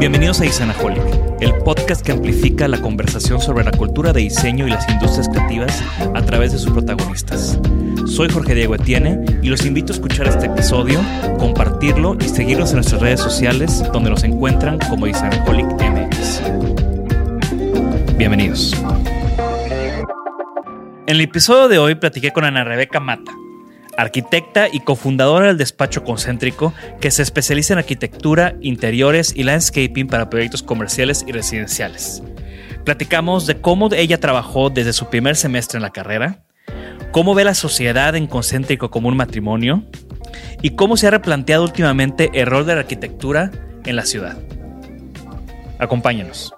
Bienvenidos a Isanaholic, el podcast que amplifica la conversación sobre la cultura de diseño y las industrias creativas a través de sus protagonistas. Soy Jorge Diego Etienne y los invito a escuchar este episodio, compartirlo y seguirnos en nuestras redes sociales donde nos encuentran como Isanaholic MX. Bienvenidos. En el episodio de hoy platiqué con Ana Rebeca Mata, arquitecta y cofundadora del despacho concéntrico que se especializa en arquitectura, interiores y landscaping para proyectos comerciales y residenciales. Platicamos de cómo ella trabajó desde su primer semestre en la carrera, cómo ve la sociedad en concéntrico como un matrimonio y cómo se ha replanteado últimamente el rol de la arquitectura en la ciudad. Acompáñenos.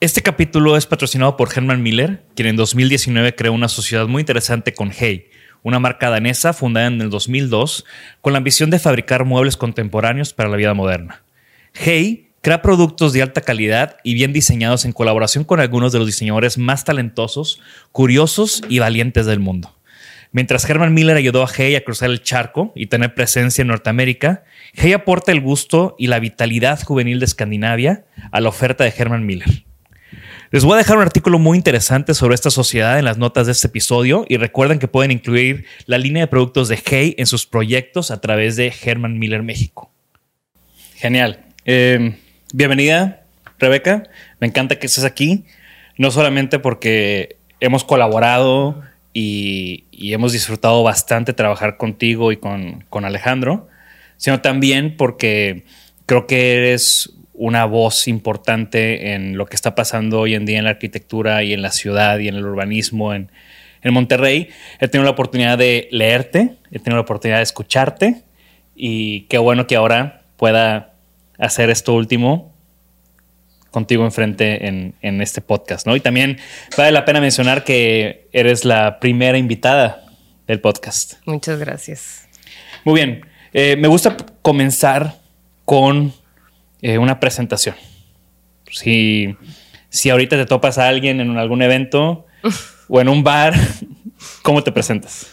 Este capítulo es patrocinado por Herman Miller, quien en 2019 creó una sociedad muy interesante con Hey, una marca danesa fundada en el 2002 con la ambición de fabricar muebles contemporáneos para la vida moderna. Hey crea productos de alta calidad y bien diseñados en colaboración con algunos de los diseñadores más talentosos, curiosos y valientes del mundo. Mientras Herman Miller ayudó a Hey a cruzar el charco y tener presencia en Norteamérica, Hey aporta el gusto y la vitalidad juvenil de Escandinavia a la oferta de Herman Miller. Les voy a dejar un artículo muy interesante sobre esta sociedad en las notas de este episodio y recuerden que pueden incluir la línea de productos de Hey en sus proyectos a través de Herman Miller México. Genial. Eh, bienvenida, Rebeca. Me encanta que estés aquí, no solamente porque hemos colaborado y, y hemos disfrutado bastante trabajar contigo y con, con Alejandro, sino también porque creo que eres una voz importante en lo que está pasando hoy en día en la arquitectura y en la ciudad y en el urbanismo en, en Monterrey. He tenido la oportunidad de leerte, he tenido la oportunidad de escucharte y qué bueno que ahora pueda hacer esto último contigo enfrente en, en este podcast, ¿no? Y también vale la pena mencionar que eres la primera invitada del podcast. Muchas gracias. Muy bien, eh, me gusta comenzar con eh, una presentación. Si, si ahorita te topas a alguien en algún evento o en un bar, ¿cómo te presentas?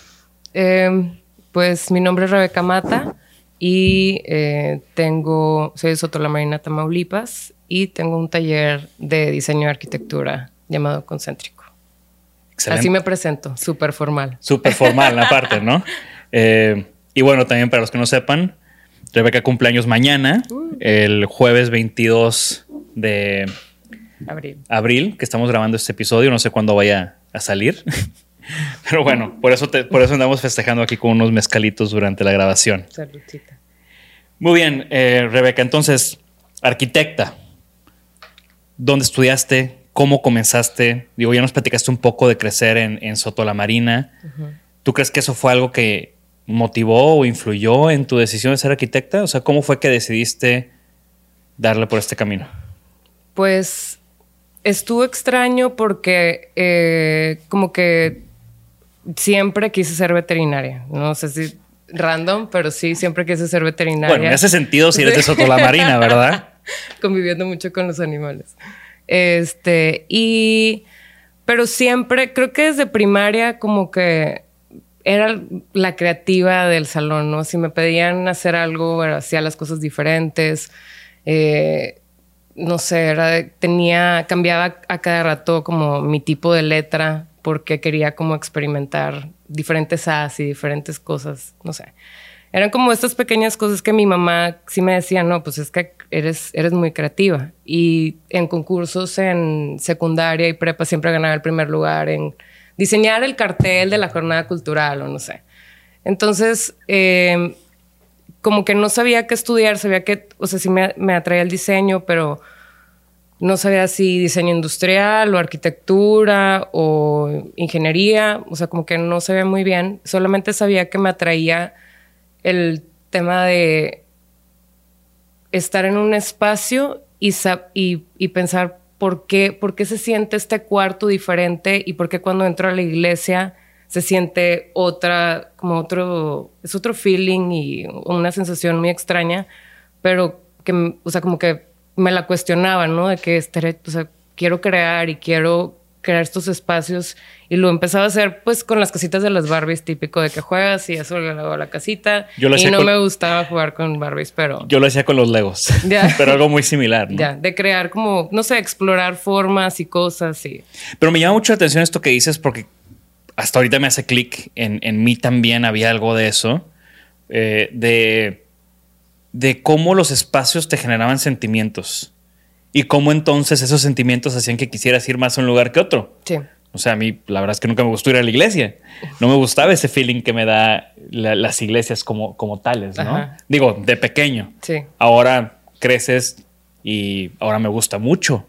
Eh, pues mi nombre es Rebeca Mata y eh, tengo, soy de Sotolamarina, Tamaulipas y tengo un taller de diseño de arquitectura llamado Concéntrico. Excelente. Así me presento, súper formal. Súper formal, aparte, ¿no? Eh, y bueno, también para los que no sepan, Rebeca cumpleaños mañana, el jueves 22 de Abril. abril, que estamos grabando este episodio. No sé cuándo vaya a salir. Pero bueno, por eso, te- por eso andamos festejando aquí con unos mezcalitos durante la grabación. Saludcita. Muy bien, eh, Rebeca. Entonces, arquitecta, ¿dónde estudiaste? ¿Cómo comenzaste? Digo, ya nos platicaste un poco de crecer en, en Soto la Marina. ¿Tú crees que eso fue algo que motivó o influyó en tu decisión de ser arquitecta? O sea, ¿cómo fue que decidiste darle por este camino? Pues estuvo extraño porque eh, como que siempre quise ser veterinaria. No sé si random, pero sí, siempre quise ser veterinaria. Bueno, en ese sentido, si eres de Sí. Soto la Marina, ¿verdad? conviviendo mucho con los animales. Este, y, pero siempre, creo que desde primaria como que era la creativa del salón, ¿no? Si me pedían hacer algo, hacía las cosas diferentes. Eh, no sé, era tenía, cambiaba a cada rato como mi tipo de letra porque quería como experimentar diferentes As y diferentes cosas, no sé. Eran como estas pequeñas cosas que mi mamá sí me decía, no, pues es que eres, eres muy creativa. Y en concursos en secundaria y prepa siempre ganaba el primer lugar en diseñar el cartel de la jornada cultural o no sé. Entonces, eh, como que no sabía qué estudiar, sabía que, o sea, sí me, me atraía el diseño, pero no sabía si diseño industrial o arquitectura o ingeniería, o sea, como que no sabía muy bien, solamente sabía que me atraía el tema de estar en un espacio y, y pensar por qué, por qué se siente este cuarto diferente y por qué cuando entro a la iglesia se siente otra, como otro, es otro feeling y una sensación muy extraña, pero que, o sea, como que me la cuestionaba, ¿no? De que estaré, o sea, quiero crear y quiero crear estos espacios y lo empezaba a hacer pues con las casitas de las Barbies típico de que juegas y eso le la casita Yo lo y no con- me gustaba jugar con Barbies pero Yo lo hacía con los Legos, Ya. pero algo muy similar. ¿no? ya de crear como no sé explorar formas y cosas y Pero me llama mucho la atención esto que dices porque hasta ahorita me hace clic. En, en mí también había algo de eso. eh, de, de cómo los espacios te generaban sentimientos. Y cómo entonces esos sentimientos hacían que quisieras ir más a un lugar que otro. sí O sea, a mí la verdad es que nunca me gustó ir a la iglesia. No me gustaba ese feeling que me da la- las iglesias como, como tales, ¿no? Ajá. Digo, de pequeño. sí Ahora creces y ahora me gusta mucho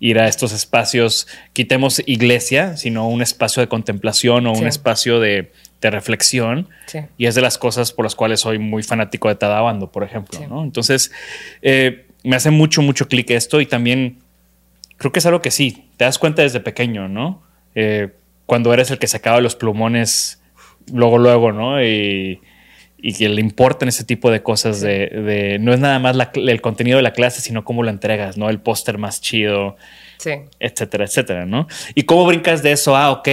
ir a estos espacios. Quitemos iglesia, sino un espacio de contemplación o Sí. un espacio de, de reflexión. Sí. Y es de las cosas por las cuales soy muy fanático de Tadabando, por ejemplo. Sí. ¿no? Entonces, eh, me hace mucho, mucho clic esto y también creo que es algo que sí, te das cuenta desde pequeño, ¿no? Eh, cuando eres el que sacaba los plumones luego, luego, ¿no? Y, y que le importan ese tipo de cosas de, de- no es nada más la el contenido de la clase, sino cómo lo entregas, ¿no? El póster más chido, sí etcétera, etcétera, ¿no? ¿Y cómo brincas de eso? Ah, ok,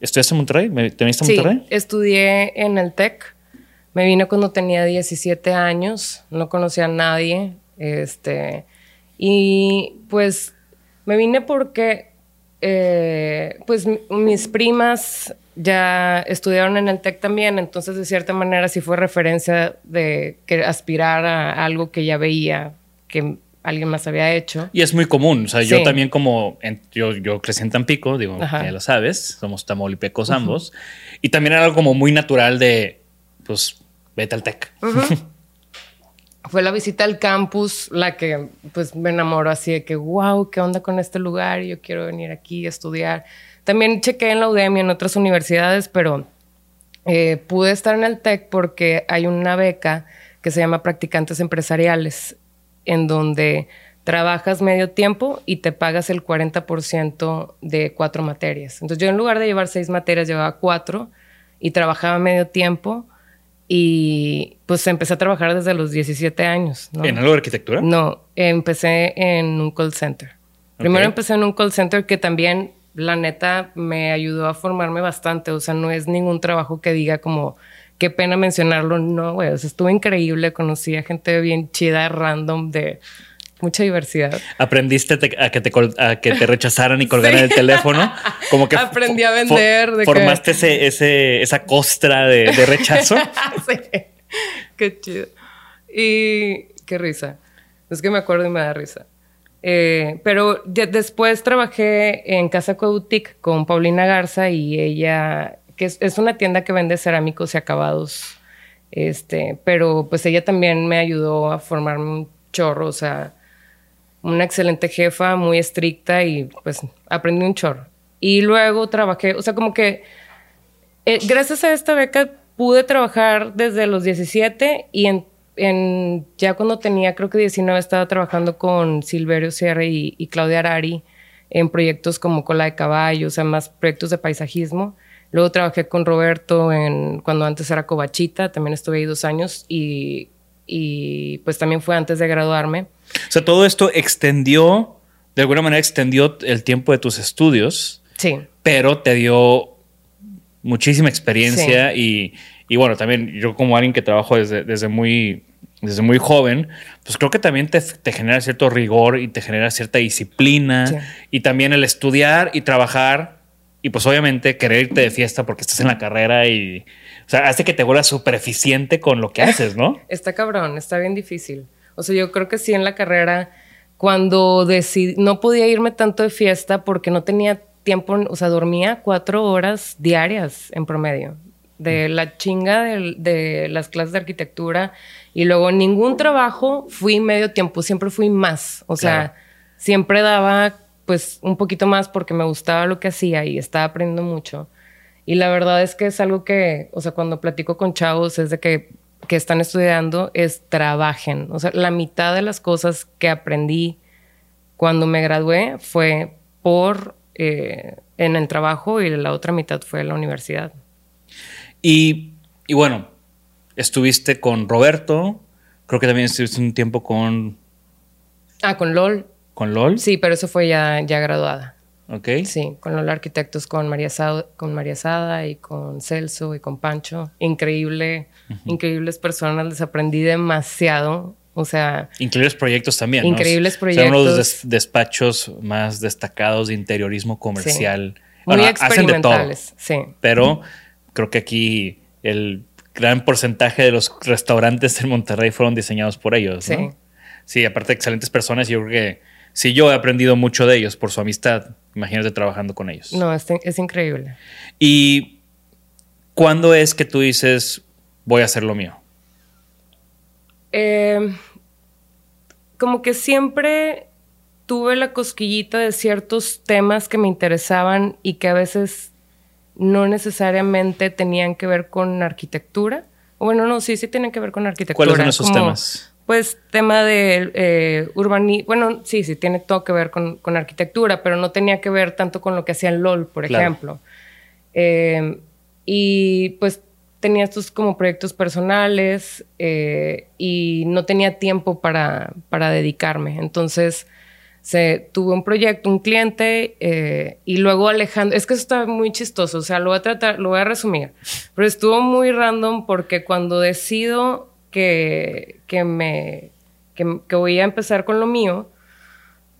¿estudiaste en Monterrey? ¿Me- ¿Te viniste a Sí, Monterrey? estudié en el TEC. Me vine cuando tenía 17 años, no conocía a nadie. Este, y pues me vine porque eh, pues mi- mis primas ya estudiaron en el TEC también, entonces de cierta manera sí fue referencia de que aspirar a algo que ya veía que alguien más había hecho. Y es muy común. O sea, yo también como en- yo, yo crecí en Tampico, digo, Ajá. ya lo sabes, somos tamaulipecos ambos. Y también era algo como muy natural de, pues, vete al TEC. Fue la visita al campus la que pues me enamoró así de que, wow, ¿qué onda con este lugar? Yo quiero venir aquí a estudiar. También chequé en la UDEM y en otras universidades, pero eh, pude estar en el TEC porque hay una beca que se llama Practicantes Empresariales, en donde trabajas medio tiempo y te pagas el 40% de cuatro materias. Entonces yo en lugar de llevar seis materias, llevaba cuatro y trabajaba medio tiempo y pues empecé a trabajar desde los 17 años. ¿no? ¿En algo de arquitectura? No, empecé en un call center. Primero empecé en un call center que también, la neta, me ayudó a formarme bastante. O sea, no es ningún trabajo que diga como, qué pena mencionarlo. No, güey, o sea, estuvo increíble. Conocí a gente bien chida, random, de mucha diversidad. ¿Aprendiste te- a que te, a que te rechazaran y colgaran Sí. el teléfono? Como que Aprendí a vender, de que- formaste ese, ese, esa costra de, de rechazo. sí. Qué chido. Y qué risa. Es que me acuerdo y me da risa. Eh, pero después trabajé en Casa Boutique con Paulina Garza y ella, que es, es una tienda que vende cerámicos y acabados. Este, pero pues ella también me ayudó a formarme un chorro, o sea, una excelente jefa, muy estricta y pues aprendí un chorro. Y luego trabajé, o sea, como que eh, gracias a esta beca pude trabajar desde los 17 y en, en- ya cuando tenía creo que 19 estaba trabajando con Silverio Sierra y, y Claudia Arari en proyectos como Cola de Caballo, o sea, más proyectos de paisajismo. Luego trabajé con Roberto en, cuando antes era Covachita, también estuve ahí dos años y, y pues también fue antes de graduarme. O sea, todo esto extendió, de alguna manera extendió el tiempo de tus estudios, Sí, pero te dio muchísima experiencia y, y bueno, también yo como alguien que trabajo desde, desde muy, desde muy joven, pues creo que también te, te genera cierto rigor y te genera cierta disciplina Sí. y también el estudiar y trabajar y pues obviamente querer irte de fiesta porque estás en la carrera y, o sea, hace que te vuelvas súper eficiente con lo que haces, ¿no? Está cabrón, está bien difícil. O sea, yo creo que sí en la carrera, cuando decidí, no podía irme tanto de fiesta porque no tenía tiempo, o sea, dormía cuatro horas diarias en promedio. De la chinga de, las clases de arquitectura y luego ningún trabajo fui medio tiempo, siempre fui más. O sea, siempre daba pues un poquito más porque me gustaba lo que hacía y estaba aprendiendo mucho. Y la verdad es que es algo que, o sea, cuando platico con chavos es de que, que están estudiando, es trabajen. O sea, la mitad de las cosas que aprendí cuando me gradué fue por eh, en el trabajo y la otra mitad fue en la universidad. Y, y bueno, estuviste con Roberto, creo que también estuviste un tiempo con, Ah, con LOL. con LOL, Sí, pero eso fue ya, ya graduada. ¿Ok? Sí, con los arquitectos, con María, Sada, con María Sada y con Celso y con Pancho. Increíble, increíbles personas, les aprendí demasiado. O sea, Increíbles proyectos también. ¿no? Increíbles Son uno de los proyectos. des- despachos más destacados de interiorismo comercial. muy Bueno, hacen de todo, experimentales. Sí. pero creo que aquí el gran porcentaje de los restaurantes en Monterrey fueron diseñados por ellos. ¿no? Sí. Sí, aparte de excelentes personas, yo creo que sí, yo he aprendido mucho de ellos por su amistad. Imagínate trabajando con ellos. No, es, es increíble. ¿Y cuándo es que tú dices, voy a hacer lo mío? Eh, como que siempre tuve la cosquillita de ciertos temas que me interesaban y que a veces no necesariamente tenían que ver con arquitectura. O Bueno, no, sí, sí tienen que ver con arquitectura. ¿Cuáles son esos como, temas? Pues tema de eh, urbanismo. Bueno, sí, sí, tiene todo que ver con, con arquitectura, pero no tenía que ver tanto con lo que hacía el LOL, por Claro. ejemplo. Eh, y pues tenía estos como proyectos personales eh, y no tenía tiempo para, para dedicarme. Entonces, se, tuve un proyecto, un cliente eh, y luego Alejandro, es que eso está muy chistoso, o sea, lo voy a tratar, lo voy a resumir, pero estuvo muy random porque cuando decido que, que me, que, que voy a empezar con lo mío,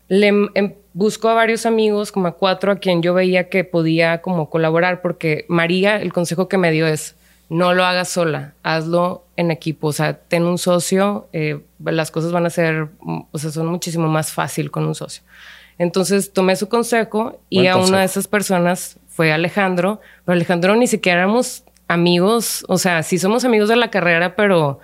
le em, busco a varios amigos, como a cuatro, a quien yo veía que podía como colaborar, porque María, el consejo que me dio es, no lo hagas sola, hazlo en equipo, o sea, ten un socio, eh, las cosas van a ser, o sea, son muchísimo más fácil con un socio. Entonces tomé su consejo y Buen a una consejo. de esas personas fue Alejandro, pero Alejandro ni siquiera éramos amigos, o sea, sí somos amigos de la carrera, pero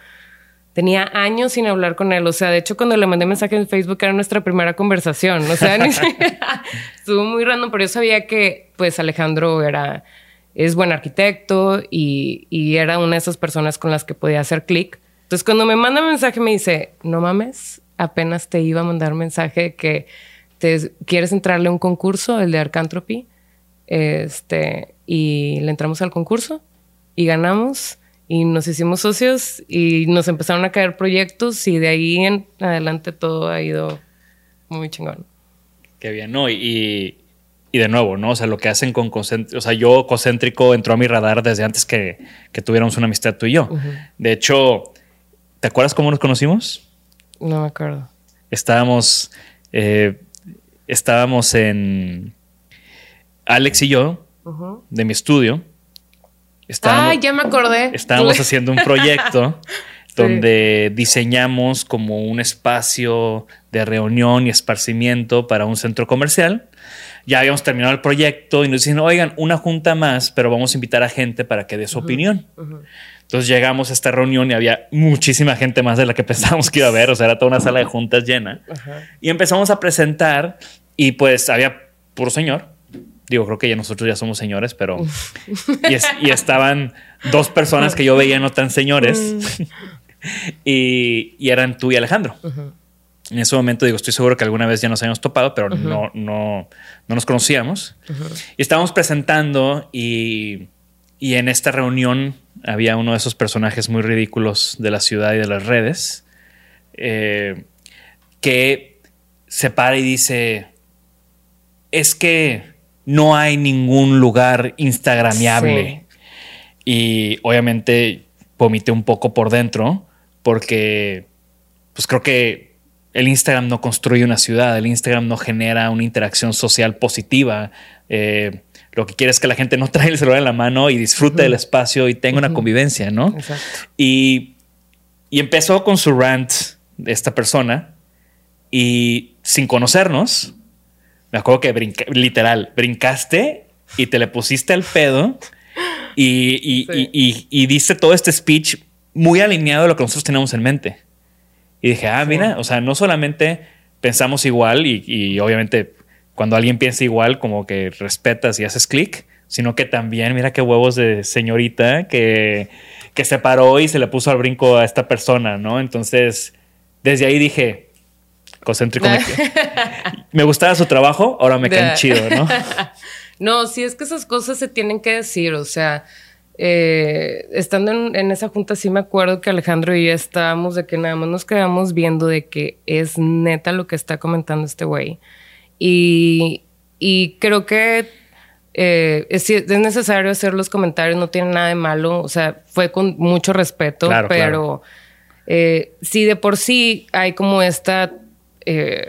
Tenía años sin hablar con él. O sea, de hecho, cuando le mandé mensaje en Facebook era nuestra primera conversación. O sea, estuvo muy random, pero yo sabía que, pues, Alejandro era, es buen arquitecto y, y era una de esas personas con las que podía hacer clic. Entonces, cuando me manda mensaje, me dice, no mames, apenas te iba a mandar mensaje que te quieres entrarle a un concurso, el de Arcantropy. Este, y le entramos al concurso y ganamos y nos hicimos socios y nos empezaron a caer proyectos y de ahí en adelante todo ha ido muy chingón. Qué bien, ¿no? Y, y de nuevo, ¿no? O sea, lo que hacen con Concéntrico, o sea, yo Concéntrico entró a mi radar desde antes que, que tuviéramos una amistad tú y yo. De hecho, ¿te acuerdas cómo nos conocimos? No me acuerdo. Estábamos, eh, estábamos en Alex y yo, de mi estudio. Estábamos, Ay, ya me acordé. estábamos haciendo un proyecto Sí. donde diseñamos como un espacio de reunión y esparcimiento para un centro comercial. Ya habíamos terminado el proyecto y nos dicen, oigan, una junta más, pero vamos a invitar a gente para que dé su opinión. Entonces llegamos a esta reunión y había muchísima gente más de la que pensábamos que iba a haber, o sea, era toda una sala de juntas llena. Y empezamos a presentar y pues había puro señor. Digo, creo que ya nosotros ya somos señores, pero... y, es- y estaban dos personas que yo veía no tan señores. y, y eran tú y Alejandro. En ese momento digo, estoy seguro que alguna vez ya nos habíamos topado, pero no, no, no nos conocíamos. Y estábamos presentando y, y en esta reunión había uno de esos personajes muy ridículos de la ciudad y de las redes eh, que se para y dice, es que no hay ningún lugar instagramiable. Y obviamente vomité un poco por dentro porque pues creo que el Instagram no construye una ciudad, el Instagram no genera una interacción social positiva. Eh, lo que quiere es que la gente no traiga el celular en la mano y disfrute del espacio y tenga una convivencia, ¿no? Exacto. Y, y empezó con su rant de esta persona y sin conocernos, me acuerdo que brinca- literal, brincaste y te le pusiste al pedo y, y, Sí. y, y- diste todo este speech muy alineado a lo que nosotros teníamos en mente. Y dije, ah, mira, o sea, no solamente pensamos igual y, y obviamente cuando alguien piensa igual, como que respetas y haces clic, sino que también, mira qué huevos de señorita que, que se paró y se le puso al brinco a esta persona, ¿no? Entonces, desde ahí dije, concéntrico, me, me gustaba su trabajo, ahora me caen chido, ¿no? No, sí es que esas cosas se tienen que decir, o sea, eh, estando en, en esa junta sí me acuerdo que Alejandro y yo estábamos de que nada más nos quedamos viendo de que es neta lo que está comentando este güey. Y, y creo que eh, es, es necesario hacer los comentarios, no tiene nada de malo, o sea, fue con mucho respeto, Claro, pero claro. eh, sí de por sí hay como esta... eh,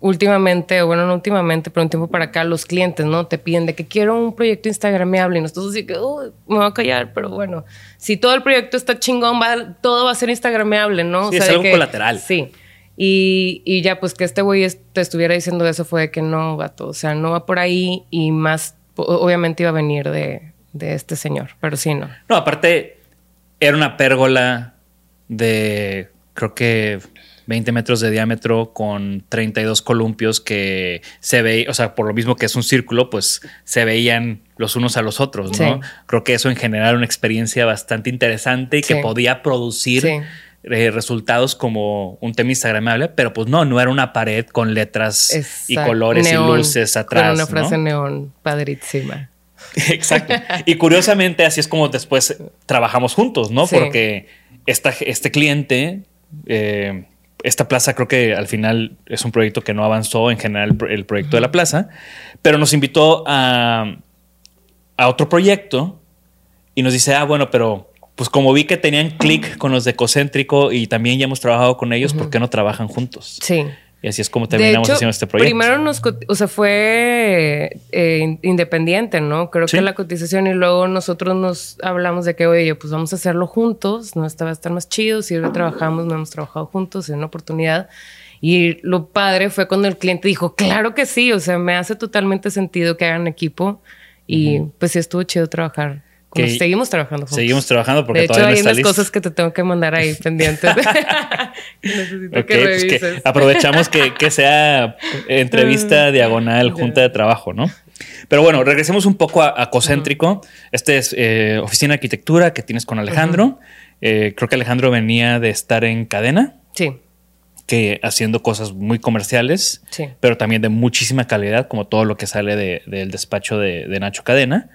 últimamente, o bueno, no últimamente, pero un tiempo para acá, los clientes, ¿no? Te piden de que quiero un proyecto instagramable y nosotros así que, "Uy, me voy a callar, pero bueno, si todo el proyecto está chingón, va, todo va a ser instagramable, ¿no? Sí, es de algo que- colateral. Sí. Y, y ya, pues que este güey te estuviera diciendo eso fue de que no, vato, o sea, no va por ahí y más, obviamente iba a venir de, de este señor, pero sí, no. No, aparte, era una pérgola de creo que 20 metros de diámetro con 32 columpios que se veían, o sea, por lo mismo que es un círculo, pues se veían los unos a los otros, ¿no? Sí. Creo que eso en general era una experiencia bastante interesante y que podía producir Sí. eh, resultados como un tema instagramable, pero pues no, no era una pared con letras y colores Neón, y luces atrás. Con una ¿no? frase neón padrísima. Exacto. Y curiosamente, así es como después trabajamos juntos, ¿no? Porque esta, este cliente, eh, esta plaza creo que al final es un proyecto que no avanzó en general el pro- el proyecto de la plaza, pero nos invitó a, a otro proyecto y nos dice, ah, bueno, pero pues como vi que tenían clic con los de Ecocéntrico y también ya hemos trabajado con ellos, ¿por qué no trabajan juntos? Sí. Y así es como terminamos hecho, haciendo este proyecto. Primero nos, o sea, fue eh, in- independiente, ¿no? Creo Sí. que la cotización y luego nosotros nos hablamos de que, oye, pues vamos a hacerlo juntos, no esta va a estar más chido, si ahora trabajamos, no hemos trabajado juntos, es una oportunidad. Y lo padre fue cuando el cliente dijo, claro que sí, o sea, me hace totalmente sentido que hagan equipo y pues sí estuvo chido trabajar. Como Que- seguimos trabajando juntos. Seguimos trabajando porque de hecho, todavía no hay está unas listo. cosas que te tengo que mandar ahí pendientes. Necesito Ok, que pues que revises. aprovechamos que, que sea entrevista diagonal, junta de trabajo, ¿no? Pero bueno, regresemos un poco a, a Cocéntrico. Este es eh, oficina de arquitectura que tienes con Alejandro. Eh, creo que Alejandro venía de estar en cadena, Sí. que haciendo cosas muy comerciales, Sí. pero también de muchísima calidad, como todo lo que sale de- del despacho de, de Nacho Cadena.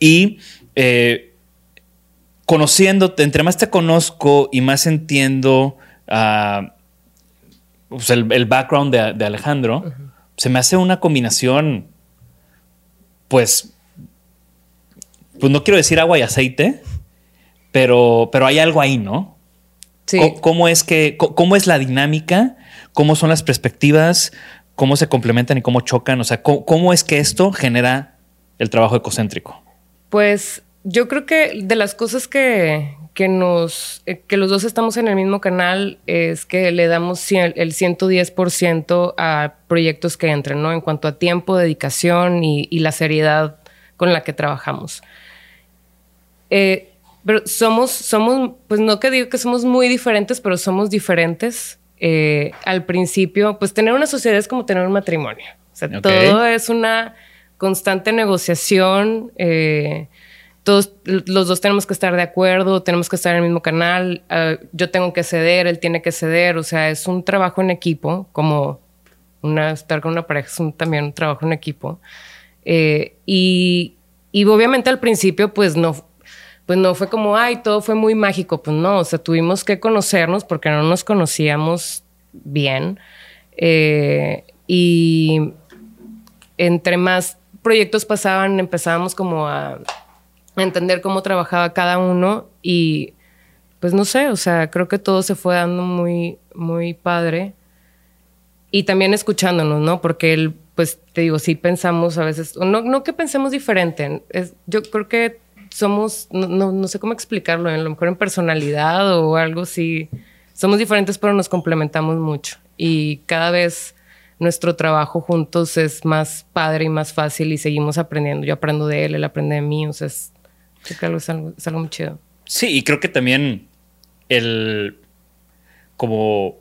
Y eh, conociéndote, entre más te conozco y más entiendo ah, pues, el, el background de, de Alejandro, se me hace una combinación, pues, pues no quiero decir agua y aceite, pero, pero hay algo ahí, ¿no? Sí. ¿Cómo es que, cómo es la dinámica? ¿Cómo son las perspectivas? ¿Cómo se complementan y cómo chocan? O sea, ¿cómo, cómo es que esto genera el trabajo ecocéntrico? Pues yo creo que de las cosas que, que nos, eh, que los dos estamos en el mismo canal es que le damos cien- el 110% a proyectos que entren, ¿no? En cuanto a tiempo, dedicación y, y la seriedad con la que trabajamos. Eh, pero somos, somos, pues no que digo que somos muy diferentes, pero somos diferentes. Eh, al principio, pues tener una sociedad es como tener un matrimonio. O sea, todo es una constante negociación. eh, todos los dos tenemos que estar de acuerdo, tenemos que estar en el mismo canal. ah, yo tengo que ceder, él tiene que ceder. O sea, es un trabajo en equipo, como una, estar con una pareja es también un trabajo en equipo. Eh, y, y obviamente al principio, pues no, pues no fue como, ay, todo fue muy mágico. Pues no, o sea, tuvimos que conocernos porque no nos conocíamos bien. Eh, y entre más proyectos pasaban, empezábamos como a, entender cómo trabajaba cada uno y pues no sé, o sea, creo que todo se fue dando muy, muy padre. Y también escuchándonos, ¿no? Porque él, pues te digo, sí pensamos a veces, no, no que pensemos diferente, es, yo creo que somos, no, no, sé cómo explicarlo, a lo mejor en personalidad o algo así, somos diferentes pero nos complementamos mucho y cada vez nuestro trabajo juntos es más padre y más fácil y seguimos aprendiendo. Yo aprendo de él, él aprende de mí, o sea, es, creo que es algo, es algo muy chido. Sí, y creo que también el como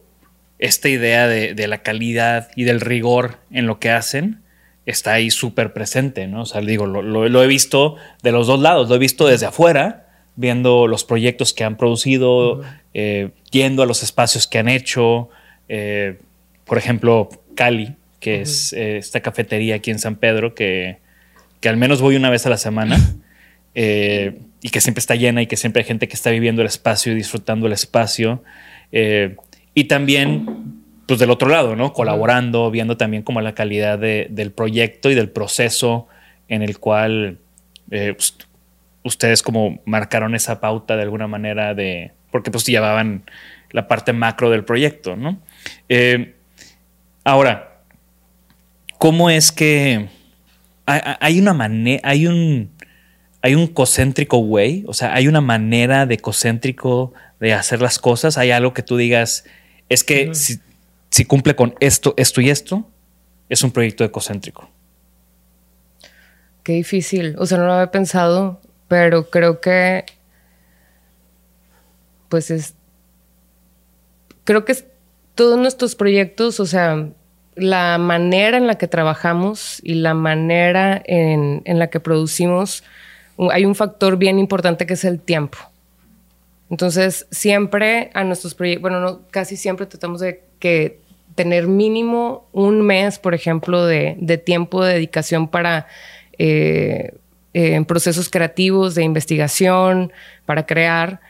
esta idea de, la calidad y del rigor en lo que hacen está ahí súper presente, ¿no? O sea, digo, lo, he visto de los dos lados, lo he visto desde afuera, viendo los proyectos que han producido, eh, yendo a los espacios que han hecho, eh, por ejemplo, Cali, que es eh, esta cafetería aquí en San Pedro, que, que, al menos voy una vez a la semana y que siempre está llena y que siempre hay gente que está viviendo el espacio y disfrutando el espacio. Eh, y también, pues del otro lado, ¿no? Colaborando, viendo también como la calidad del proyecto y del proceso en el cual eh, ustedes como marcaron esa pauta de alguna manera de, porque pues llevaban la parte macro del proyecto, ¿no? Eh, ahora, ¿cómo es que hay una manera, hay un hay un cocéntrico way, o sea, hay una manera de cocéntrico de hacer las cosas, hay algo que tú digas, es que si, cumple con esto, esto y esto, es un proyecto ecocéntrico. Qué difícil, o sea, no lo había pensado, pero creo que, pues es, creo que todos nuestros proyectos, o sea, la manera en la que trabajamos y la manera en, en la que producimos, hay un factor bien importante que es el tiempo. Entonces, siempre a nuestros proyectos, bueno, no, casi siempre tratamos de que tener mínimo un mes, por ejemplo, de, tiempo de dedicación para eh, eh, procesos creativos, de investigación, para crear.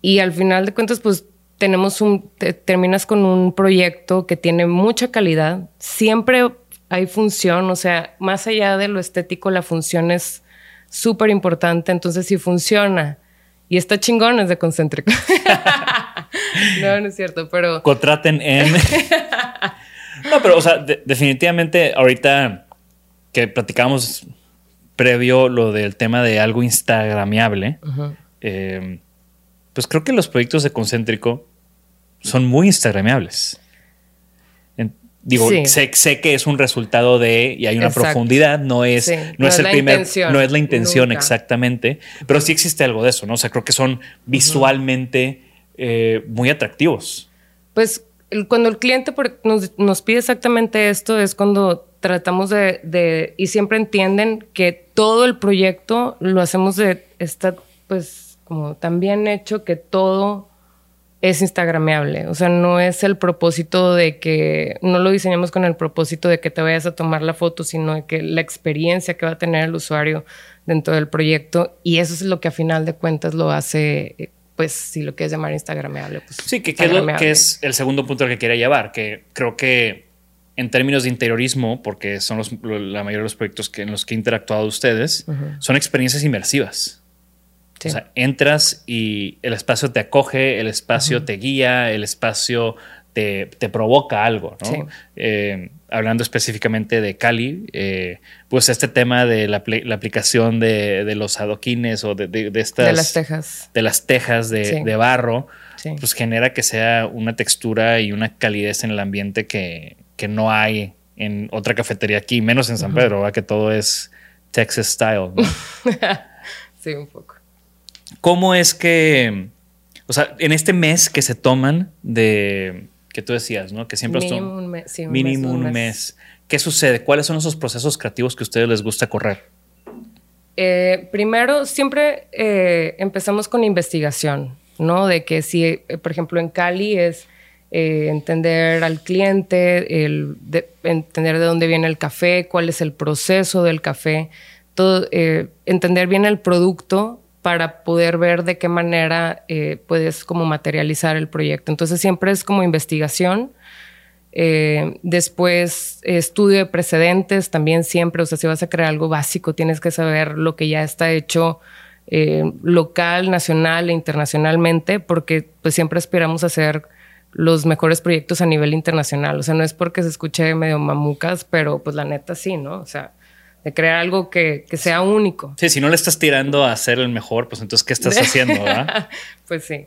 Y al final de cuentas, pues tenemos un, terminas con un proyecto que tiene mucha calidad. Siempre hay función, o sea, más allá de lo estético, la función es súper importante. Entonces, si funciona y está chingón, es de concéntrico. no, no es cierto, pero. Contraten en. no, pero, o sea, definitivamente, ahorita que platicamos previo lo del tema de algo instagramiable, eh, pues creo que los proyectos de concéntrico son muy instagramiables. Digo, sé, sé, que es un resultado de, y hay una profundidad, no es, no, es, el primer, no es la intención exactamente, pero sí existe algo de eso, ¿no? O sea, creo que son visualmente eh, muy atractivos. Pues cuando el cliente nos, pide exactamente esto es cuando tratamos de, de, y siempre entienden que todo el proyecto lo hacemos de, está pues como tan bien hecho que todo es instagrameable. O sea, no es el propósito de que, no lo diseñamos con el propósito de que te vayas a tomar la foto, sino de que la experiencia que va a tener el usuario dentro del proyecto, y eso es lo que a final de cuentas lo hace, pues, si lo quieres llamar instagrameable. Pues, sí, que, que, es el segundo punto al que quería llevar, que creo que en términos de interiorismo, porque son la mayoría de los proyectos que, en los que he interactuado ustedes, son experiencias inmersivas. O sea, entras y el espacio te acoge, el espacio te guía, el espacio te, provoca algo, ¿no? Eh, hablando específicamente de Cali, eh, pues este tema de la, aplicación de, los adoquines o de, estas... De las tejas. De las tejas de, barro, pues genera que sea una textura y una calidez en el ambiente que, no hay en otra cafetería aquí, menos en San Pedro, que todo es Texas style. sí, un poco. ¿Cómo es que, o sea, en este mes que se toman de, que tú decías, ¿no? Que siempre mínimo un mes, sí, mínimo un, mes, ¿Qué sucede? ¿Cuáles son esos procesos creativos que a ustedes les gusta correr? Eh, primero, siempre eh, empezamos con investigación, ¿no? De que si, eh, por ejemplo, en Cali es entender al cliente, el, entender de dónde viene el café, cuál es el proceso del café, todo, entender bien el producto para poder ver de qué manera eh, puedes como materializar el proyecto. Entonces siempre es como investigación. Eh, después, estudio de precedentes, también siempre, o sea, si vas a crear algo básico, tienes que saber lo que ya está hecho eh, local, nacional e internacionalmente, porque pues siempre aspiramos a hacer los mejores proyectos a nivel internacional. O sea, no es porque se escuche medio mamucas, pero pues la neta sí, ¿no? O sea, de crear algo que, que sea único. Sí, si no le estás tirando a ser el mejor, pues entonces, ¿qué estás haciendo? pues sí.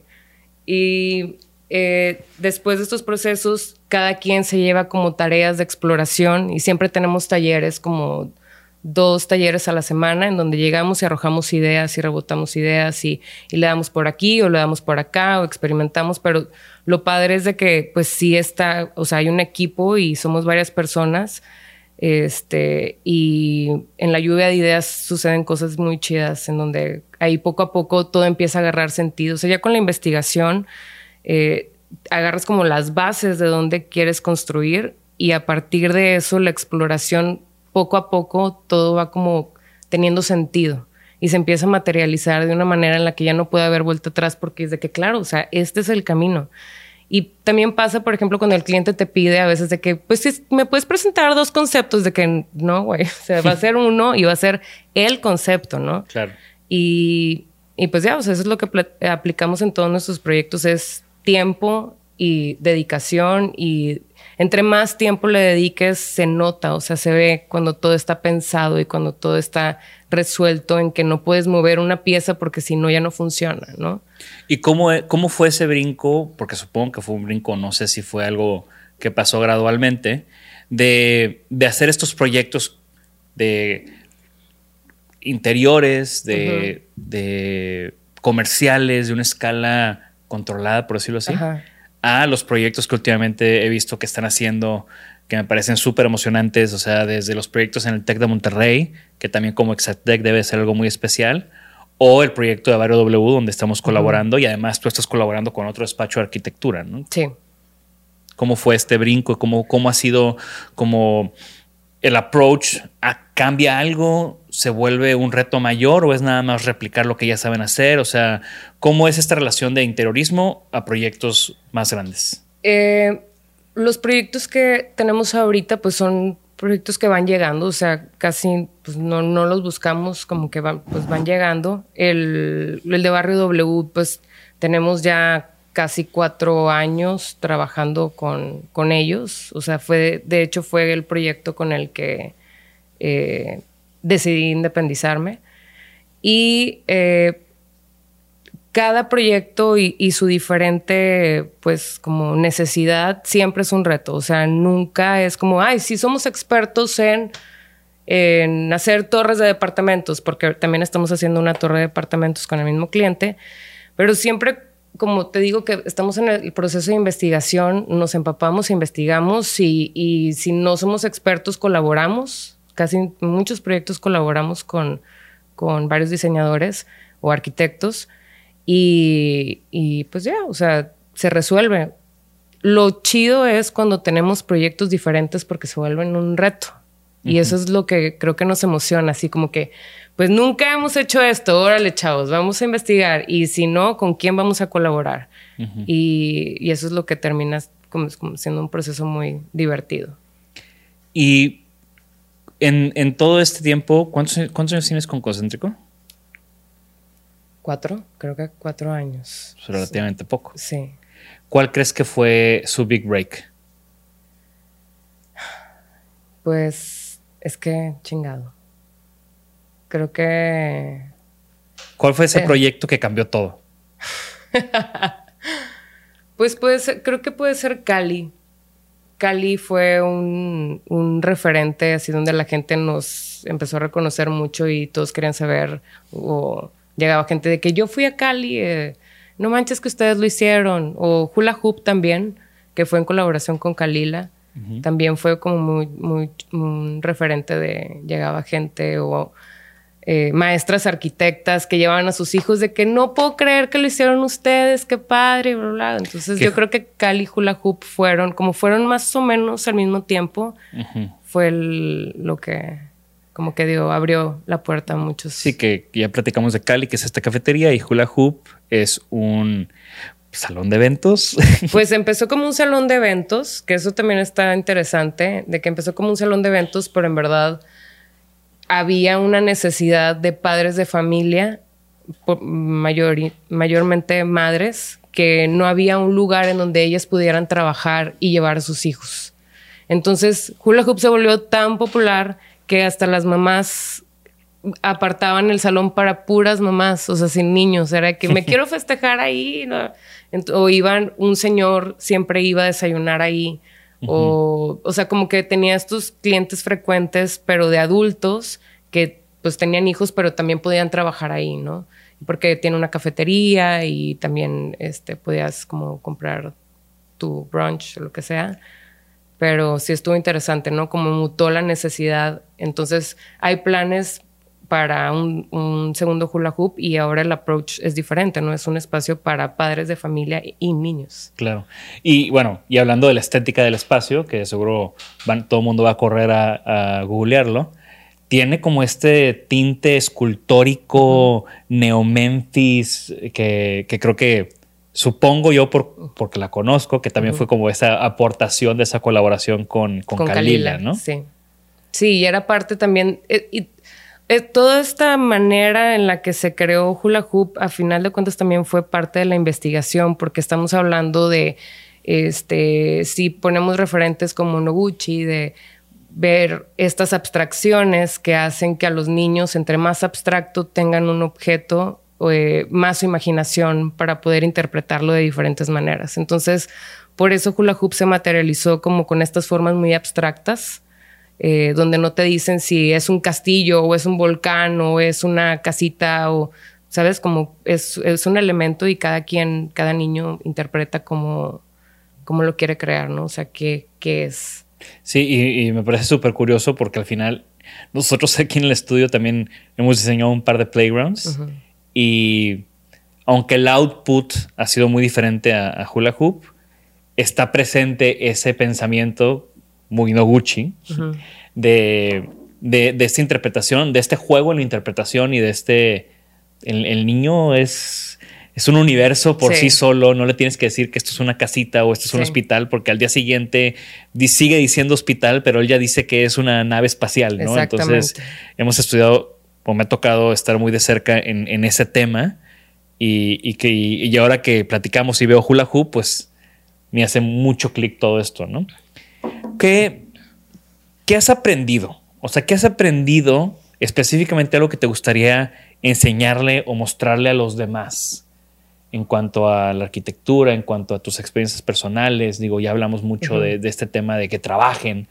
Y eh, después de estos procesos, cada quien se lleva como tareas de exploración y siempre tenemos talleres como dos talleres a la semana en donde llegamos y arrojamos ideas y rebotamos ideas y, y, le damos por aquí o le damos por acá o experimentamos, pero lo padre es de que pues sí está, o sea, hay un equipo y somos varias personas este, y en la lluvia de ideas suceden cosas muy chidas en donde ahí poco a poco todo empieza a agarrar sentido. O sea, ya con la investigación eh, agarras como las bases de dónde quieres construir y a partir de eso la exploración poco a poco todo va como teniendo sentido y se empieza a materializar de una manera en la que ya no puede haber vuelta atrás porque es de que, claro, o sea, este es el camino. Y también pasa, por ejemplo, cuando el cliente te pide a veces de que, pues, si me puedes presentar dos conceptos de que no, güey, o sea, va a ser uno y va a ser el concepto, ¿no? Claro. Y, y pues ya, o sea, eso es lo que aplicamos en todos nuestros proyectos, es tiempo y dedicación y entre más tiempo le dediques, se nota, o sea, se ve cuando todo está pensado y cuando todo está resuelto en que no puedes mover una pieza porque si no ya no funciona, ¿no? ¿Y cómo, e, cómo fue ese brinco? Porque supongo que fue un brinco, no sé si fue algo que pasó gradualmente, de, hacer estos proyectos de interiores, de, de comerciales, de una escala controlada, por decirlo así. Ajá a los proyectos que últimamente he visto que están haciendo que me parecen súper emocionantes, o sea, desde los proyectos en el TEC de Monterrey, que también como Exatec debe ser algo muy especial, o el proyecto de Barrio W, donde estamos colaborando y además tú estás colaborando con otro despacho de arquitectura, ¿no? Sí. ¿Cómo fue este brinco? ¿Cómo, cómo ha sido como el approach? ¿Cambia algo? ¿Se vuelve un reto mayor o es nada más replicar lo que ya saben hacer? O sea, ¿cómo es esta relación de interiorismo a proyectos más grandes? Eh, los proyectos que tenemos ahorita pues son proyectos que van llegando, o sea, casi pues, no, no los buscamos, como que van, pues van llegando. El, el de Barrio W, pues tenemos ya casi cuatro años trabajando con, con ellos, o sea, fue, de hecho fue el proyecto con el que eh, decidí independizarme. Y eh, cada proyecto y, su diferente, pues, como necesidad siempre es un reto. O sea, nunca es como, ay, sí somos expertos en, en hacer torres de departamentos, porque también estamos haciendo una torre de departamentos con el mismo cliente, pero siempre como te digo que estamos en el proceso de investigación, nos empapamos, investigamos y, si no somos expertos, colaboramos casi muchos proyectos colaboramos con, con varios diseñadores o arquitectos y pues ya, o sea, se resuelve. Lo chido es cuando tenemos proyectos diferentes porque se vuelven un reto. Y eso es lo que creo que nos emociona, así como que, pues nunca hemos hecho esto, órale chavos, vamos a investigar y si no, ¿con quién vamos a colaborar? y, y, eso es lo que termina como, como siendo un proceso muy divertido. Y en, todo este tiempo, ¿cuántos, ¿cuántos años tienes con Concéntrico? Cuatro, creo que cuatro años. relativamente poco. Sí. ¿Cuál crees que fue su big break? Pues es que chingado. Creo que. ¿Cuál fue ese eh. proyecto que cambió todo? pues puede ser, creo que puede ser Cali. Cali fue un, referente así donde la gente nos empezó a reconocer mucho y todos querían saber o llegaba gente de que yo fui a Cali, eh, no manches que ustedes lo hicieron o Hula Hoop también, que fue en colaboración con Kalila. También fue como muy, muy un referente de llegaba gente o eh, maestras arquitectas que llevaban a sus hijos de que no puedo creer que lo hicieron ustedes, qué padre, bla, bla. Entonces yo creo que Cali y Hula Hoop fueron, como fueron más o menos al mismo tiempo, fue lo que como que dio, abrió la puerta a muchos. Sí, que ya platicamos de Cali, que es esta cafetería, y Hula Hoop es un salón de eventos. Pues empezó como un salón de eventos, que eso también está interesante, de que empezó como un salón de eventos, pero en verdad había una necesidad de padres de familia mayormente madres que no había un lugar en donde ellas pudieran trabajar y llevar a sus hijos. Entonces, hula hoop se volvió tan popular que hasta las mamás apartaban el salón para puras mamás, o sea, sin niños. Era que me quiero festejar ahí. O iban, un señor siempre iba a desayunar ahí. o, o sea, como que tenía estos clientes frecuentes, pero de adultos que pues tenían hijos, pero también podían trabajar ahí, ¿no? Porque tiene una cafetería y también este, podías como comprar tu brunch o lo que sea pero sí estuvo interesante, ¿no? Como mutó la necesidad. Entonces, hay planes para un, segundo hula hoop y ahora el approach es diferente, ¿no? Es un espacio para padres de familia y niños. Claro. Y bueno, y hablando de la estética del espacio, que seguro todo el mundo va a correr a, googlearlo, tiene como este tinte escultórico neo-Memphis que, que creo que supongo yo por, porque la conozco, que también fue como esa aportación de esa colaboración con, con, Kalila, ¿no? Sí. Sí, y era parte también. Eh, y, eh, toda esta manera en la que se creó Hula Hoop, a final de cuentas, también fue parte de la investigación, porque estamos hablando de, este, si ponemos referentes como Noguchi, de ver estas abstracciones que hacen que a los niños, entre más abstracto tengan un objeto, eh, más su imaginación para poder interpretarlo de diferentes maneras. Entonces, por eso Hula Hoop se materializó como con estas formas muy abstractas, eh, donde no te dicen si es un castillo o es un volcán o es una casita o, ¿sabes? Como es, un elemento y cada quien, cada niño interpreta como, como lo quiere crear, ¿no? O sea, ¿qué, qué es? Sí, y, me parece súper curioso porque al final nosotros aquí en el estudio también hemos diseñado un par de playgrounds. Y aunque el output ha sido muy diferente a, Hula Hoop, está presente ese pensamiento muy Noguchi de, de, esta interpretación, de este juego en la interpretación y de este... El, niño es, es un universo por sí. solo, no le tienes que decir que esto es una casita o esto es un hospital, porque al día siguiente sigue diciendo hospital, pero él ya dice que es una nave espacial, ¿no? Entonces hemos estudiado pues me ha tocado estar muy de cerca en, ese tema y, que, y ahora que platicamos y veo Hula Hoop, pues me hace mucho clic todo esto, ¿no? ¿Qué, ¿Qué has aprendido? O sea, ¿qué has aprendido específicamente algo que te gustaría enseñarle o mostrarle a los demás en cuanto a la arquitectura, en cuanto a tus experiencias personales? Digo, ya hablamos mucho de, este tema de que trabajen.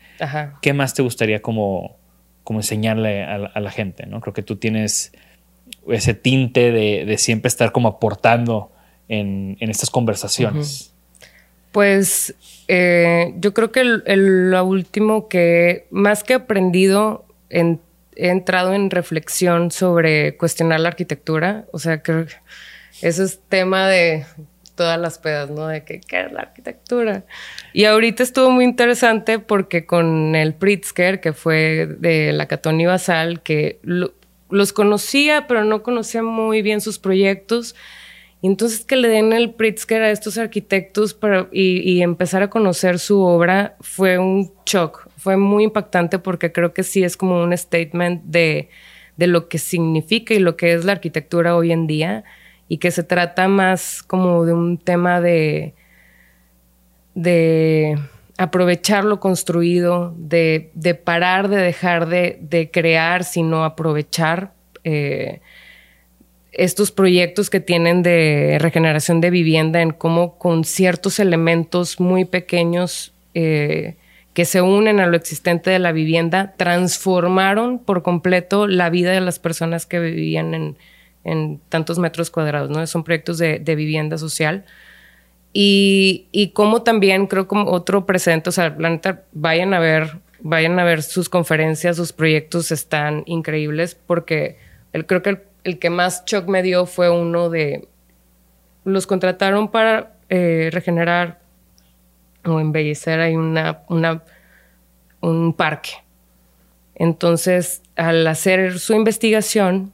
¿Qué más te gustaría como como enseñarle a, la gente, ¿no? Creo que tú tienes ese tinte de, siempre estar como aportando en, estas conversaciones. Pues eh, yo creo que lo último que más que aprendido, he entrado en reflexión sobre cuestionar la arquitectura. O sea, que ese es tema de todas las pedas, ¿no? De que, ¿qué es la arquitectura? Y ahorita estuvo muy interesante porque con el Pritzker, que fue de la Catón y Basal, que los conocía, pero no conocía muy bien sus proyectos. Y entonces que le den el Pritzker a estos arquitectos y, empezar a conocer su obra fue un shock, fue muy impactante porque creo que sí es como un statement de, de lo que significa y lo que es la arquitectura hoy en día y que se trata más como de un tema de, de aprovechar lo construido, de, parar de dejar de, crear, sino aprovechar eh, estos proyectos que tienen de regeneración de vivienda en cómo con ciertos elementos muy pequeños eh, que se unen a lo existente de la vivienda, transformaron por completo la vida de las personas que vivían en, en tantos metros cuadrados, ¿no? Son proyectos de, vivienda social. Y, y, como también creo como otro presente, o sea, la neta, vayan a ver, vayan a ver sus conferencias, sus proyectos están increíbles porque el, creo que el, que más shock me dio fue uno de, los contrataron para eh, regenerar o embellecer una, un parque. Entonces, al hacer su investigación,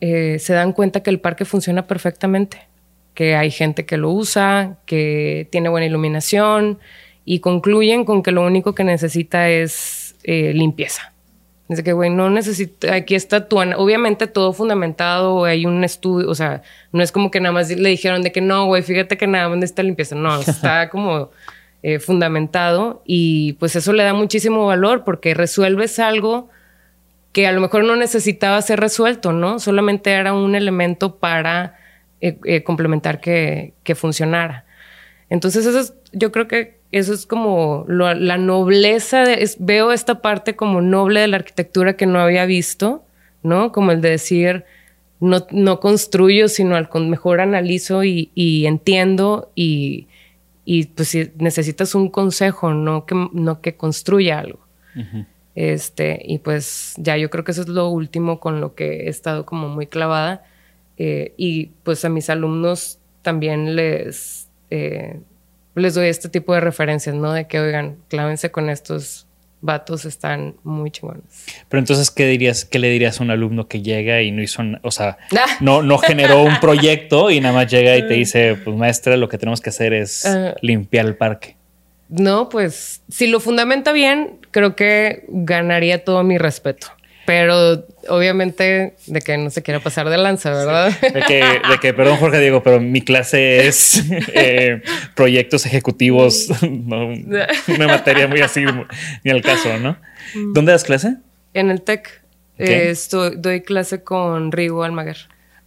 eh, se dan cuenta que el parque funciona perfectamente, que hay gente que lo usa, que tiene buena iluminación y concluyen con que lo único que necesita es eh, limpieza. Dice que, güey, no necesita, aquí está tu, obviamente todo fundamentado, hay un estudio, o sea, no es como que nada más le dijeron de que no, güey, fíjate que nada más necesita limpieza, no, está como eh, fundamentado y pues eso le da muchísimo valor porque resuelves algo que a lo mejor no necesitaba ser resuelto, ¿no? Solamente era un elemento para eh, eh, complementar que, que funcionara. Entonces, eso es, yo creo que eso es como lo- la nobleza, de, es- veo esta parte como noble de la arquitectura que no había visto, ¿no? Como el de decir, no, no construyo, sino al mejor analizo y, y entiendo y, y pues si necesitas un consejo, no que, no que construya algo. Este, y pues ya yo creo que eso es lo último con lo que he estado como muy clavada. Eh, y pues a mis alumnos también les, eh, les doy este tipo de referencias, ¿no? De que, oigan, clávense con estos vatos, están muy chingones. Pero entonces, ¿qué dirías, qué le dirías a un alumno que llega y no hizo, o sea, Ah. no, no generó un proyecto y nada más llega y te dice, pues maestra, lo que tenemos que hacer es Ah. limpiar el parque? No, pues si lo fundamenta bien, creo que ganaría todo mi respeto. Pero obviamente de que no se quiera pasar de lanza, ¿verdad? De que, de que, perdón Jorge Diego, pero mi clase es eh, proyectos ejecutivos, no, una materia muy así, ni al caso, ¿no? ¿Dónde das clase? En el TEC eh, estoy- doy clase con Rigo Almaguer.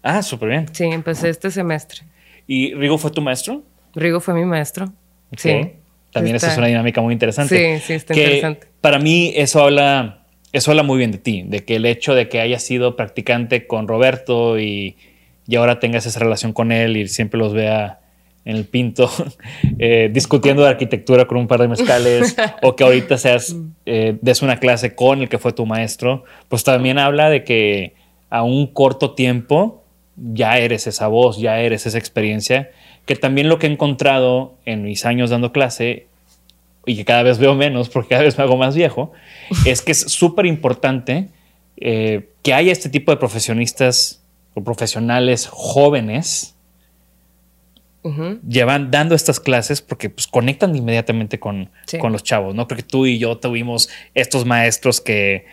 Ah, súper bien. Sí, empecé este semestre. ¿Y Rigo fue tu maestro? Rigo fue mi maestro. Sí. También esa es una dinámica muy interesante. Sí, sí, está Que interesante. Para mí eso habla, eso habla muy bien de ti, de que el hecho de que hayas sido practicante con Roberto y, y ahora tengas esa relación con él y siempre los vea en el pinto eh, discutiendo de arquitectura con un par de mezcales o que ahorita seas eh, des una clase con el que fue tu maestro, pues también habla de que a un corto tiempo ya eres esa voz, ya eres esa experiencia, que también lo que he encontrado en mis años dando clase y que cada vez veo menos porque cada vez me hago más viejo, es que es súper importante eh, que haya este tipo de profesionistas o profesionales jóvenes Ujú. llevan dando estas clases porque pues, conectan inmediatamente con, Sí. con los chavos, ¿no? Creo que tú y yo tuvimos estos maestros que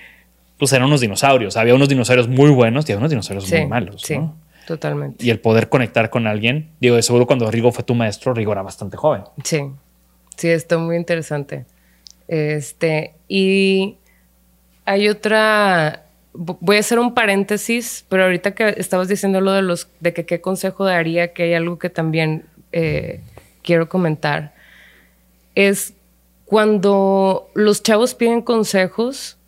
pues eran unos dinosaurios. Había unos dinosaurios muy buenos y había unos dinosaurios Sí, muy malos, sí, ¿no? totalmente. Y el poder conectar con alguien, digo, de seguro cuando Rigo fue tu maestro, Rigo era bastante joven. Sí, sí, está muy interesante. Este, y hay otra, vo- voy a hacer un paréntesis, pero ahorita que estabas diciendo lo de los, de que qué consejo daría, que hay algo que también eh, quiero comentar, es cuando los chavos piden consejos,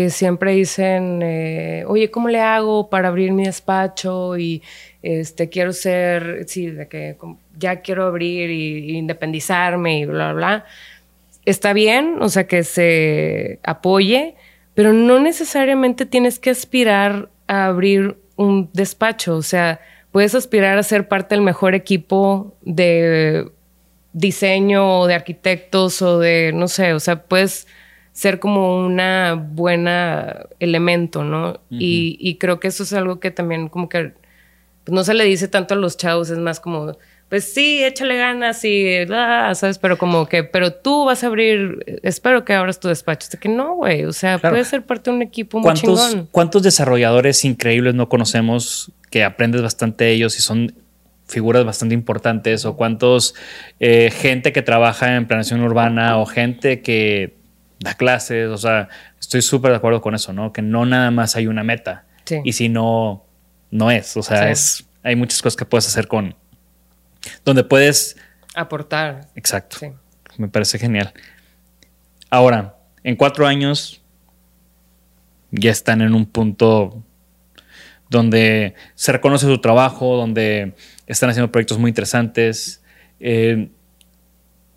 que siempre dicen, eh, oye, ¿cómo le hago para abrir mi despacho? Y este, quiero ser, sí, de que ya quiero abrir y, y independizarme y bla, bla, bla. Está bien, o sea, que se apoye, pero no necesariamente tienes que aspirar a abrir un despacho. O sea, puedes aspirar a ser parte del mejor equipo de diseño o de arquitectos o de, no sé, o sea, puedes ser como una buena elemento, ¿no? y, y creo que eso es algo que también como que pues, no se le dice tanto a los chavos, es más como, pues sí, échale ganas y, ah, ¿sabes? Pero como que, pero tú vas a abrir, espero que abras tu despacho. Es de que no, güey, o sea, Claro. puedes ser parte de un equipo muy ¿Cuántos, chingón. ¿Cuántos desarrolladores increíbles no conocemos que aprendes bastante de ellos y son figuras bastante importantes? ¿O cuántos eh, gente que trabaja en planeación urbana o gente que da clases? O sea, estoy súper de acuerdo con eso, ¿no? Que no nada más hay una meta. Sí. Y si no, no es. O sea, Sí. es, hay muchas cosas que puedes hacer con... Donde puedes... Aportar. Exacto. Sí. Me parece genial. Ahora, en cuatro años ya están en un punto donde se reconoce su trabajo, donde están haciendo proyectos muy interesantes. Eh,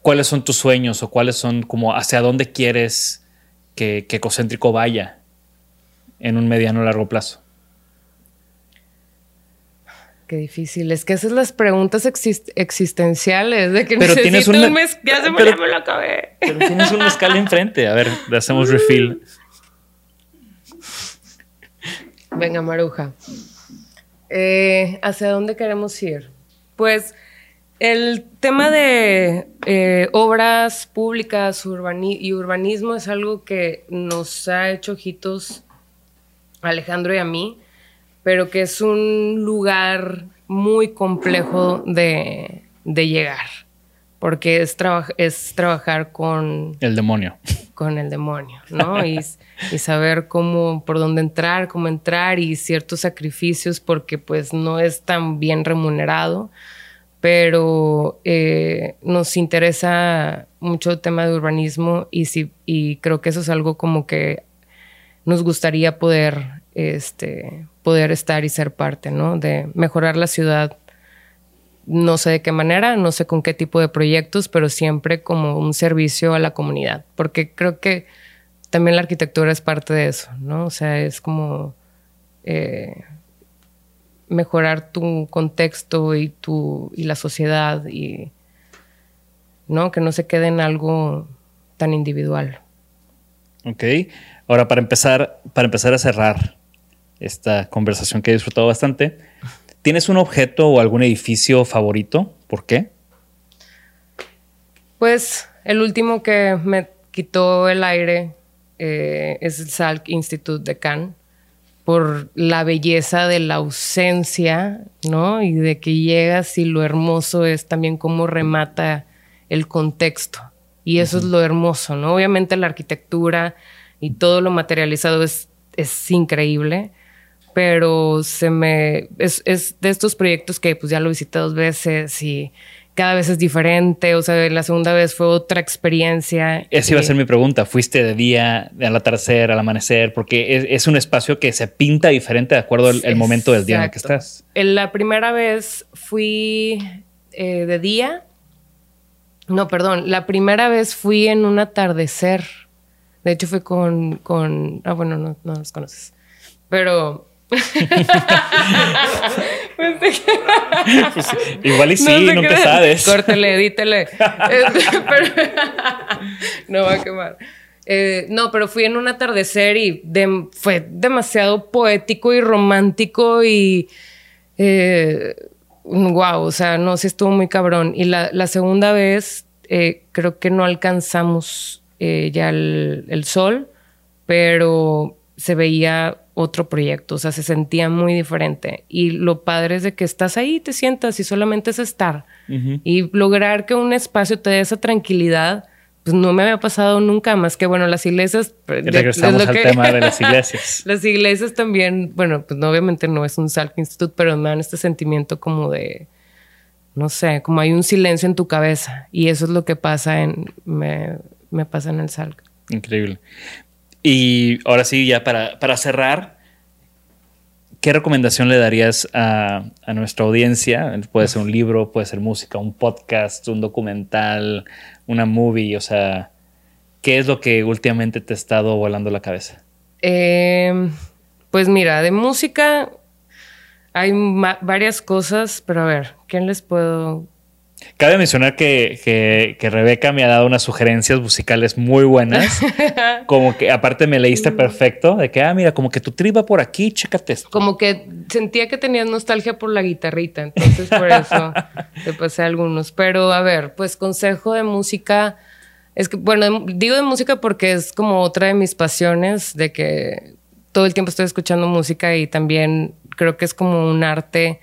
¿Cuáles son tus sueños o cuáles son como hacia dónde quieres que, que Ecocéntrico vaya en un mediano o largo plazo? Qué difícil. Es que esas las preguntas exist- existenciales de que Pero tienes necesito un- un mes. Ya se me, pero- me lo acabé. Pero tienes un mezcal enfrente. A ver, le hacemos refill. Venga, Maruja. Eh, ¿Hacia dónde queremos ir? Pues el tema de eh, obras públicas y urbanismo es algo que nos ha hecho ojitos Alejandro y a mí, pero que es un lugar muy complejo de, llegar, porque es, es trabajar con... El demonio. Con el demonio, ¿no? y, saber cómo, por dónde entrar, cómo entrar y ciertos sacrificios, porque pues no es tan bien remunerado, pero eh, nos interesa mucho el tema de urbanismo y, si, y creo que eso es algo como que nos gustaría poder este, poder estar y ser parte, ¿no? De mejorar la ciudad. No sé de qué manera, no sé con qué tipo de proyectos, pero siempre como un servicio a la comunidad, porque creo que también la arquitectura es parte de eso, ¿no? O sea, es como eh, mejorar tu contexto y, tu, y la sociedad y, ¿no? Que no se quede en algo tan individual. Ok. Ahora, para empezar, para empezar a cerrar, esta conversación que he disfrutado bastante. ¿Tienes un objeto o algún edificio favorito? ¿Por qué? Pues el último que me quitó el aire eh, es el Salk Institute de Cannes por la belleza de la ausencia, ¿no? Y de que llegas y lo hermoso es también cómo remata el contexto. Y eso es lo hermoso, ¿no? Obviamente la arquitectura y todo lo materializado es, es increíble, pero se me es, es, de estos proyectos que pues ya lo visité dos veces y cada vez es diferente, o sea, la segunda vez fue otra experiencia. Esa iba a ser mi pregunta, ¿fuiste de día, al atardecer, al amanecer? Porque es, un espacio que se pinta diferente de acuerdo al momento del día en el que estás. La primera vez fui eh, de día, no, perdón, la primera vez fui en un atardecer. De hecho fue con, con ah, bueno, no, no los conoces, pero Pues, igual y sí, nunca sabes. Córtele, edítele. no va a quemar. Eh, no, pero fui en un atardecer y fue demasiado poético y romántico y eh, wow, o sea, no, sí estuvo muy cabrón. Y la, segunda vez eh, creo que no alcanzamos ya el sol, pero se veía otro proyecto, o sea, se sentía muy diferente. Y lo padre es de que estás ahí, te sientas y solamente es estar. Y lograr que un espacio te dé esa tranquilidad, pues no me había pasado nunca más que, bueno, las iglesias... Pues, regresamos al tema de las iglesias. las iglesias también, bueno, pues no, obviamente no es un Salk Institute, pero me dan este sentimiento como de, no sé, como hay un silencio en tu cabeza. Y eso es lo que pasa en, me, me pasa en el Salk. Increíble. Y ahora sí, ya para, para cerrar, ¿qué recomendación le darías a, a, nuestra audiencia? Puede ser un libro, puede ser música, un podcast, un documental, una movie, o sea, ¿qué es lo que últimamente te ha estado volando la cabeza? Em, pues mira, de música hay varias cosas, pero a ver, ¿quién les puedo Cabe mencionar que, Rebeca me ha dado unas sugerencias musicales muy buenas. como que aparte me leíste perfecto, de que, ah, mira, como que tu triba por aquí, chécate esto. Como que sentía que tenías nostalgia por la guitarrita, entonces por eso te pasé algunos. Pero a ver, pues consejo de música. Es que, bueno, digo de música porque es como otra de mis pasiones, de que todo el tiempo estoy escuchando música y también creo que es como un arte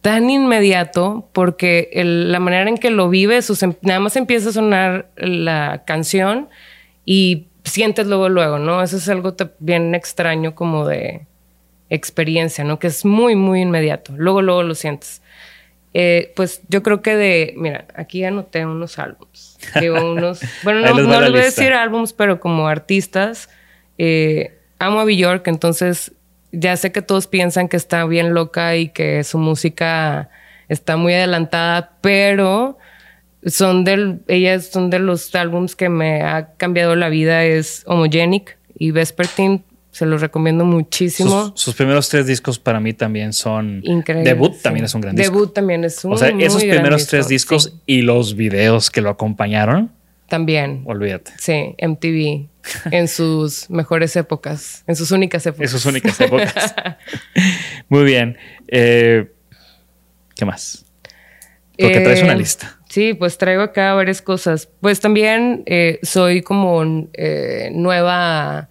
tan inmediato porque la manera en que lo vives, em, nada más empieza a sonar la canción y sientes luego, luego, ¿no? Eso es algo bien extraño como de experiencia, ¿no? Que es muy, muy inmediato. Luego, luego lo sientes. Eh, pues yo creo que de, mira, aquí anoté unos álbums. unos, bueno, no, no les voy a decir álbums, pero como artistas. Eh, amo a Bjork, entonces ya sé que todos piensan que está bien loca y que su música está muy adelantada, pero son del, ellas son de los álbums que me ha cambiado la vida, es Homogenic y Vespertine. Se los recomiendo muchísimo. Sus, primeros tres discos para mí también son... Increíbles. Debut también es un gran disco. Debut también es un O sea, esos primeros tres discos y los videos que lo acompañaron. También. Olvídate. Sí, MTV en sus mejores épocas, en sus únicas épocas. En sus únicas épocas. Muy bien. Eh, ¿Qué más? Porque traes una eh, lista. Sí, pues traigo acá varias cosas. Pues también eh, soy como eh, nueva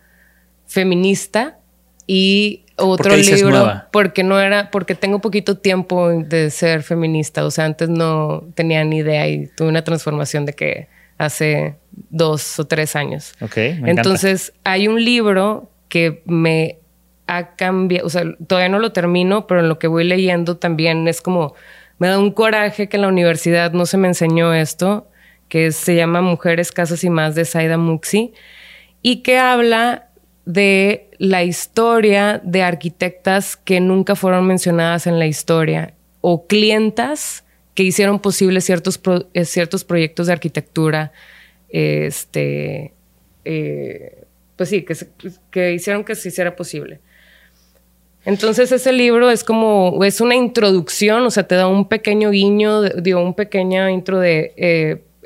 feminista y otro libro porque no era porque tengo poquito tiempo de ser feminista, o sea, antes no tenía ni idea y tuve una transformación de que hace dos o tres años. Ok. Entonces hay un libro que me ha cambiado, o sea, todavía no lo termino, pero en lo que voy leyendo también es como me da un coraje que en la universidad no se me enseñó esto, que se llama Mujeres, Casas y más de Saida Muxi, y que habla de la historia de arquitectas que nunca fueron mencionadas en la historia o clientas que hicieron posible ciertos, eh, ciertos proyectos de arquitectura, este, eh, pues sí, que, que hicieron que se hiciera posible. Entonces ese libro es como, es una introducción, o sea, te da un pequeño guiño, dio un pequeño intro de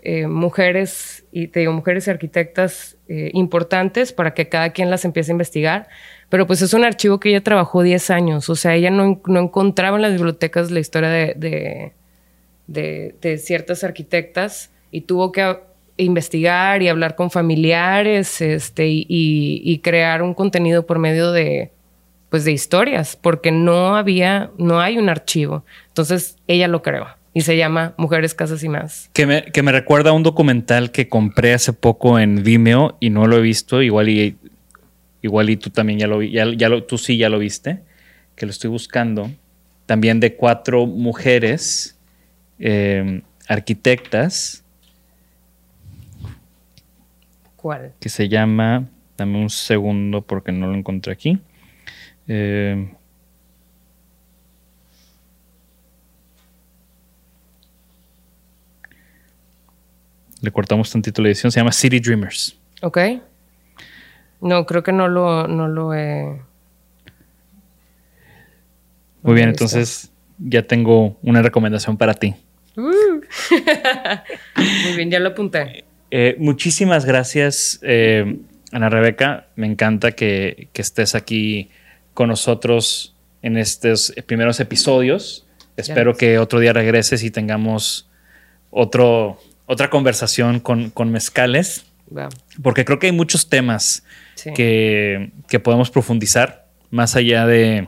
eh, mujeres, y te digo, mujeres arquitectas importantes para que cada quien las empiece a investigar. Pero pues es un archivo que ella trabajó 10 años, o sea, ella no, encontraba en las bibliotecas la historia de, ciertas arquitectas y tuvo que investigar y hablar con familiares este, y crear un contenido por medio de pues de historias, porque no había, no hay un archivo. Entonces ella lo creó y se llama Mujeres, Casas y más. Que me, que me recuerda a un documental que compré hace poco en Vimeo y no lo he visto, igual y, igual y tú también ya lo, ya, ya lo, tú sí ya lo viste, que lo estoy buscando, también de cuatro mujeres eh, arquitectas. ¿Cuál? Que se llama, dame un segundo porque no lo encontré aquí. Eh, le cortamos tantito la edición. Se llama City Dreamers. Ok. No, creo que no lo, no lo he. Muy bien, entonces ya tengo una recomendación para ti. Uh. Muy bien, ya lo apunté. Eh, muchísimas gracias, eh, Ana Rebeca. Me encanta que, que estés aquí con nosotros en estos primeros episodios. Espero que otro día regreses y tengamos otro, otra conversación con, mezcales. Porque creo que hay muchos temas que, podemos profundizar más allá de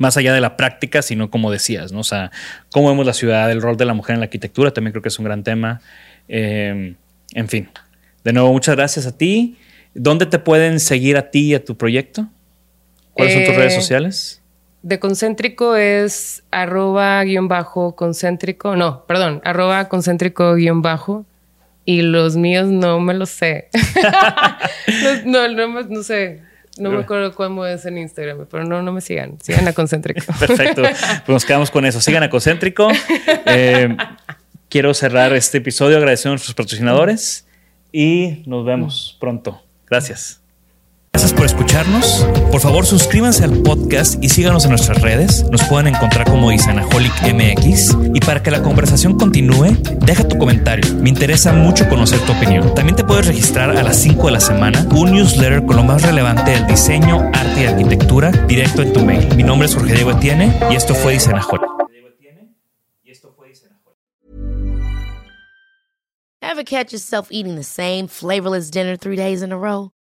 más allá de la práctica, sino como decías, ¿no? O sea, cómo vemos la ciudad, el rol de la mujer en la arquitectura, también creo que es un gran tema. Eh, en fin, de nuevo, muchas gracias a ti. ¿Dónde te pueden seguir a ti y a tu proyecto? ¿Cuáles son tus redes eh, sociales? De concéntrico es arroba guion bajo concéntrico, no, perdón, arroba concéntrico guion bajo. Y los míos no me los sé. no, no, no, sé. No me acuerdo cómo es en Instagram, pero no, no me sigan. Sigan a Concéntrico. Perfecto. Pues nos quedamos con eso. Sigan a Concéntrico. Eh, quiero cerrar este episodio agradeciendo a nuestros patrocinadores y nos vemos pronto. Gracias. Gracias por escucharnos. Por favor, suscríbanse al podcast y síganos en nuestras redes. Nos pueden encontrar como Isanaholic MX. Y para que la conversación continúe, deja tu comentario. Me interesa mucho conocer tu opinión. También te puedes registrar a las 5 de la semana un newsletter con lo más relevante del diseño, arte y arquitectura directo en tu mail. Mi nombre es Jorge Diego Etienne y esto fue Isanaholic. Ever catch yourself eating the same flavorless dinner three days in a row?